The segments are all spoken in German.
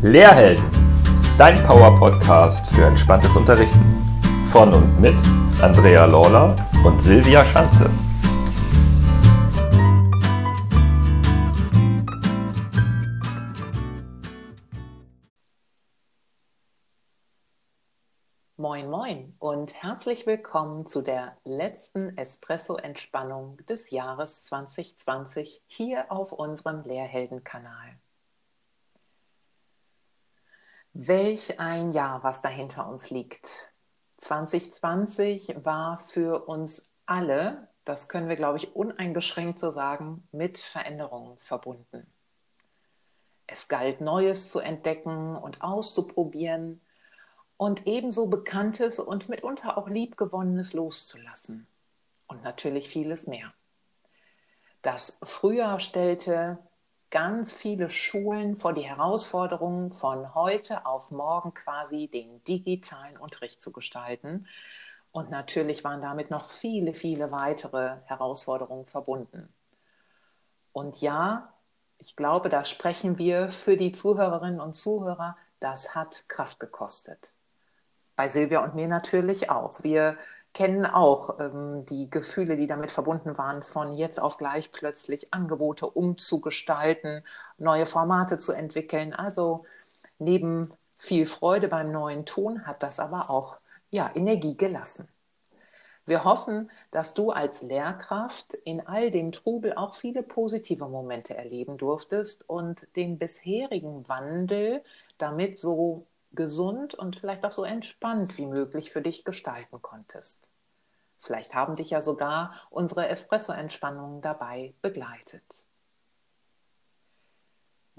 Lehrhelden, dein Power-Podcast für entspanntes Unterrichten. Von und mit Andrea Lawler und Silvia Schanze. Moin, moin und herzlich willkommen zu der letzten Espresso-Entspannung des Jahres 2020 hier auf unserem Lehrhelden-Kanal. Welch ein Jahr, was da hinter uns liegt. 2020 war für uns alle, das können wir, glaube ich, uneingeschränkt so sagen, mit Veränderungen verbunden. Es galt Neues zu entdecken und auszuprobieren und ebenso Bekanntes und mitunter auch Liebgewonnenes loszulassen. Und natürlich vieles mehr. Das Frühjahr stellte ganz viele Schulen vor die Herausforderung, von heute auf morgen quasi den digitalen Unterricht zu gestalten. Und natürlich waren damit noch viele, viele weitere Herausforderungen verbunden. Und ja, ich glaube, da sprechen wir für die Zuhörerinnen und Zuhörer, das hat Kraft gekostet. Bei Silvia und mir natürlich auch. Wir kennen auch ähm, die Gefühle, die damit verbunden waren, von jetzt auf gleich plötzlich Angebote umzugestalten, neue Formate zu entwickeln. Also neben viel Freude beim neuen Ton hat das aber auch ja, Energie gelassen. Wir hoffen, dass du als Lehrkraft in all dem Trubel auch viele positive Momente erleben durftest und den bisherigen Wandel damit so gesund und vielleicht auch so entspannt wie möglich für dich gestalten konntest. Vielleicht haben dich ja sogar unsere Espresso-Entspannungen dabei begleitet.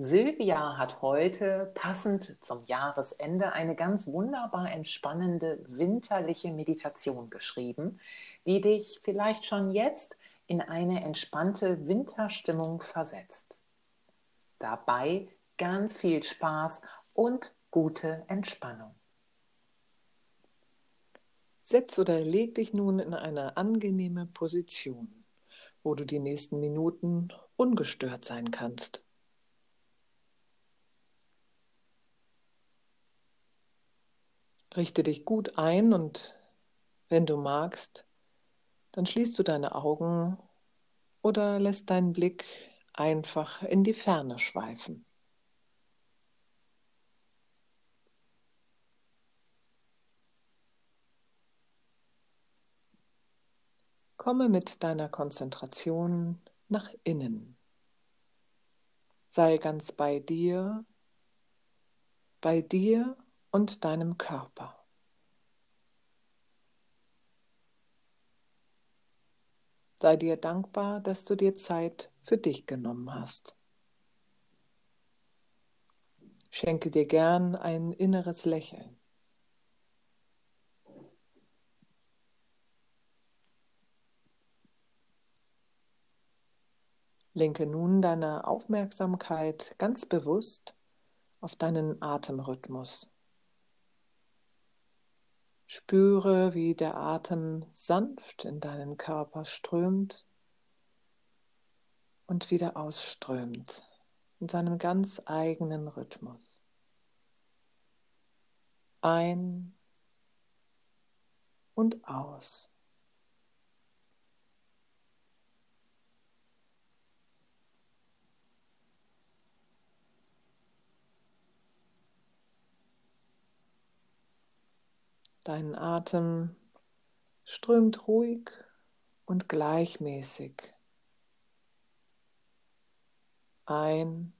Silvia hat heute passend zum Jahresende eine ganz wunderbar entspannende winterliche Meditation geschrieben, die dich vielleicht schon jetzt in eine entspannte Winterstimmung versetzt. Dabei ganz viel Spaß und gute Entspannung. Setz oder leg dich nun in eine angenehme Position, wo du die nächsten Minuten ungestört sein kannst. Richte dich gut ein und wenn du magst, dann schließt du deine Augen oder lässt deinen Blick einfach in die Ferne schweifen. Komme mit deiner Konzentration nach innen. Sei ganz bei dir, bei dir und deinem Körper. Sei dir dankbar, dass du dir Zeit für dich genommen hast. Schenke dir gern ein inneres Lächeln. Lenke nun deine Aufmerksamkeit ganz bewusst auf deinen Atemrhythmus. Spüre, wie der Atem sanft in deinen Körper strömt und wieder ausströmt in seinem ganz eigenen Rhythmus. Ein und aus. Dein Atem strömt ruhig und gleichmäßig ein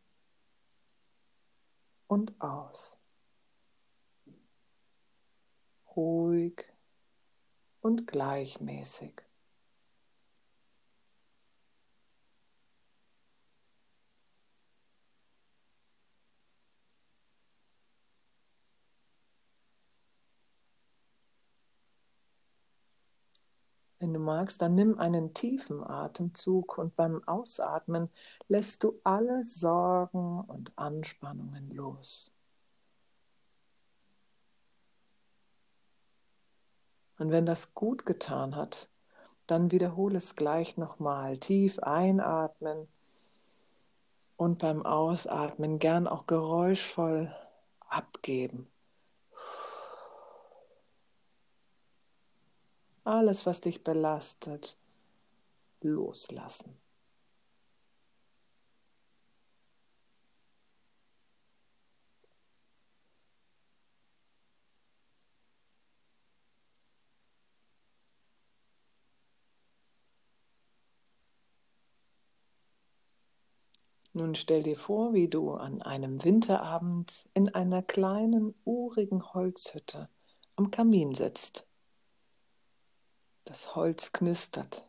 und aus. Ruhig und gleichmäßig. Wenn du magst, dann nimm einen tiefen Atemzug und beim Ausatmen lässt du alle Sorgen und Anspannungen los. Und wenn das gut getan hat, dann wiederhole es gleich nochmal. Tief einatmen und beim Ausatmen gern auch geräuschvoll abgeben. Alles, was dich belastet, loslassen. Nun stell dir vor, wie du an einem Winterabend in einer kleinen, urigen Holzhütte am Kamin sitzt. Das Holz knistert.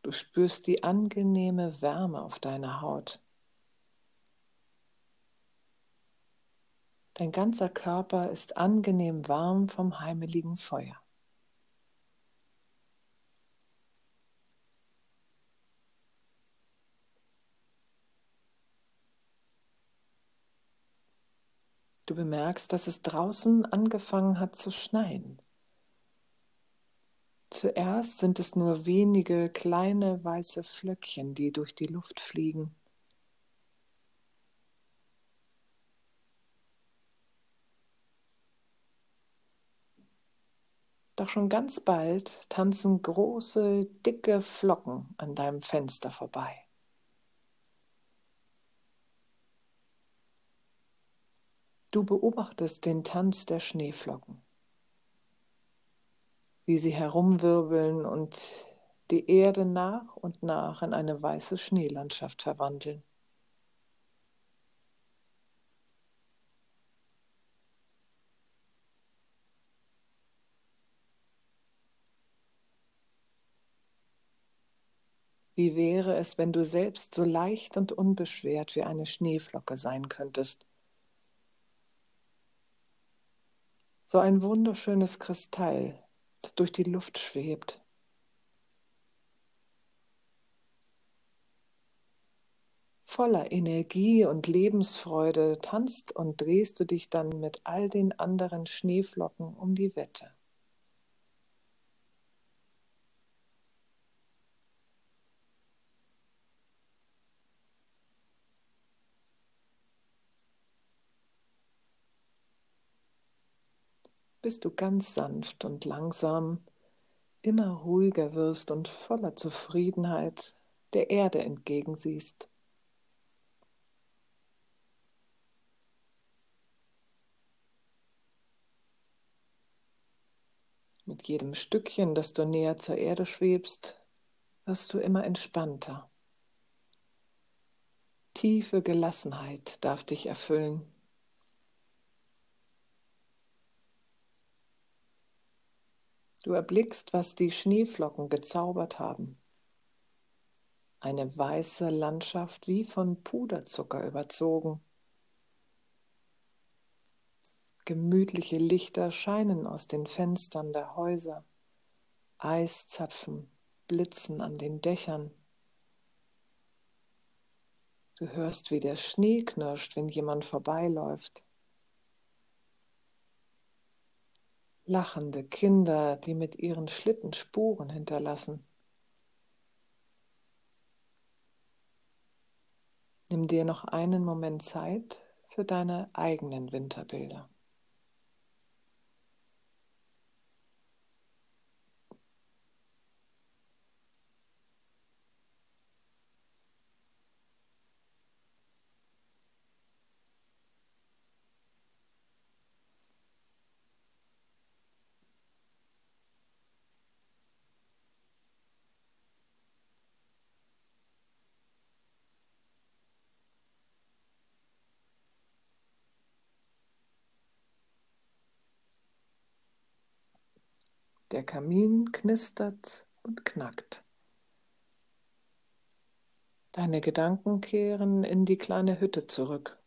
Du spürst die angenehme Wärme auf deiner Haut. Dein ganzer Körper ist angenehm warm vom heimeligen Feuer. Du bemerkst, dass es draußen angefangen hat zu schneien. Zuerst sind es nur wenige kleine weiße Flöckchen, die durch die Luft fliegen. Doch schon ganz bald tanzen große, dicke Flocken an deinem Fenster vorbei. Du beobachtest den Tanz der Schneeflocken, wie sie herumwirbeln und die Erde nach und nach in eine weiße Schneelandschaft verwandeln. Wie wäre es, wenn du selbst so leicht und unbeschwert wie eine Schneeflocke sein könntest? so ein wunderschönes Kristall, das durch die Luft schwebt. Voller Energie und Lebensfreude tanzt und drehst du dich dann mit all den anderen Schneeflocken um die Wette. Bis du ganz sanft und langsam immer ruhiger wirst und voller Zufriedenheit der Erde entgegensiehst. Mit jedem Stückchen, das du näher zur Erde schwebst, wirst du immer entspannter. Tiefe Gelassenheit darf dich erfüllen. Du erblickst, was die Schneeflocken gezaubert haben. Eine weiße Landschaft wie von Puderzucker überzogen. Gemütliche Lichter scheinen aus den Fenstern der Häuser. Eiszapfen blitzen an den Dächern. Du hörst, wie der Schnee knirscht, wenn jemand vorbeiläuft. Lachende Kinder, die mit ihren Schlitten Spuren hinterlassen. Nimm dir noch einen Moment Zeit für deine eigenen Winterbilder. Der Kamin knistert und knackt. Deine Gedanken kehren in die kleine Hütte zurück.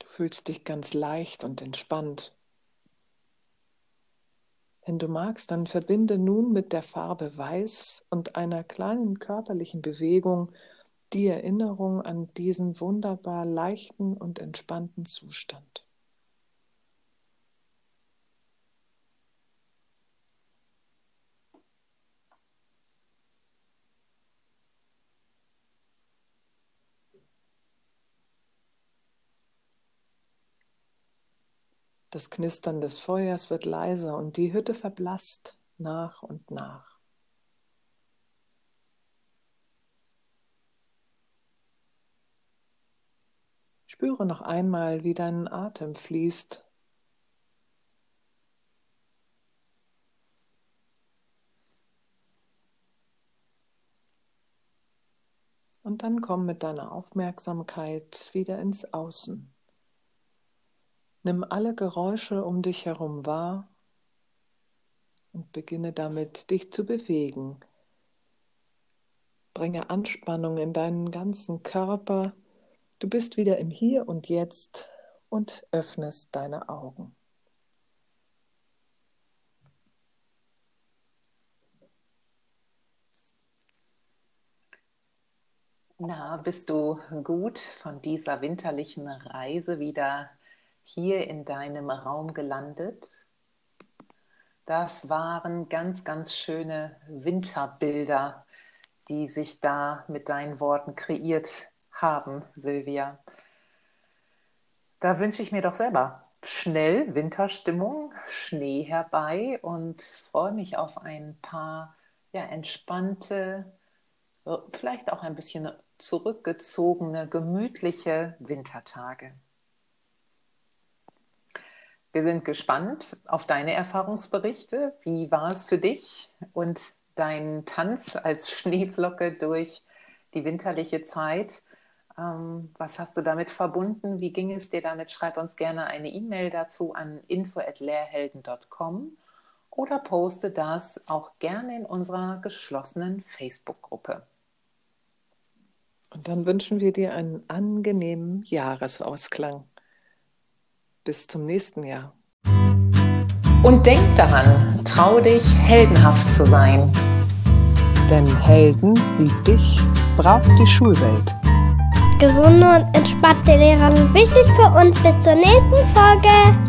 Du fühlst dich ganz leicht und entspannt. Wenn du magst, dann verbinde nun mit der Farbe Weiß und einer kleinen körperlichen Bewegung die Erinnerung an diesen wunderbar leichten und entspannten Zustand. Das Knistern des Feuers wird leiser und die Hütte verblasst nach und nach. Spüre noch einmal, wie dein Atem fließt. Und dann komm mit deiner Aufmerksamkeit wieder ins Außen. Nimm alle Geräusche um dich herum wahr und beginne damit, dich zu bewegen. Bringe Anspannung in deinen ganzen Körper. Du bist wieder im Hier und Jetzt und öffnest deine Augen. Na, bist du gut von dieser winterlichen Reise wieder hier in deinem Raum gelandet? Das waren ganz, ganz schöne Winterbilder, die sich da mit deinen Worten kreiert haben, Silvia. Da wünsche ich mir doch selber schnell Winterstimmung, Schnee herbei und freue mich auf ein paar ja, entspannte, vielleicht auch ein bisschen zurückgezogene, gemütliche Wintertage. Wir sind gespannt auf deine Erfahrungsberichte. Wie war es für dich und dein Tanz als Schneeflocke durch die winterliche Zeit? Ähm, was hast du damit verbunden? Wie ging es dir damit? Schreib uns gerne eine E-Mail dazu an info@lehrhelden.com oder poste das auch gerne in unserer geschlossenen Facebook-Gruppe. Und dann wünschen wir dir einen angenehmen Jahresausklang. Bis zum nächsten Jahr. Und denk daran, trau dich, heldenhaft zu sein. Denn Helden wie dich braucht die Schulwelt. Gesunde und entspannte Lehrer sind wichtig für uns. Bis zur nächsten Folge.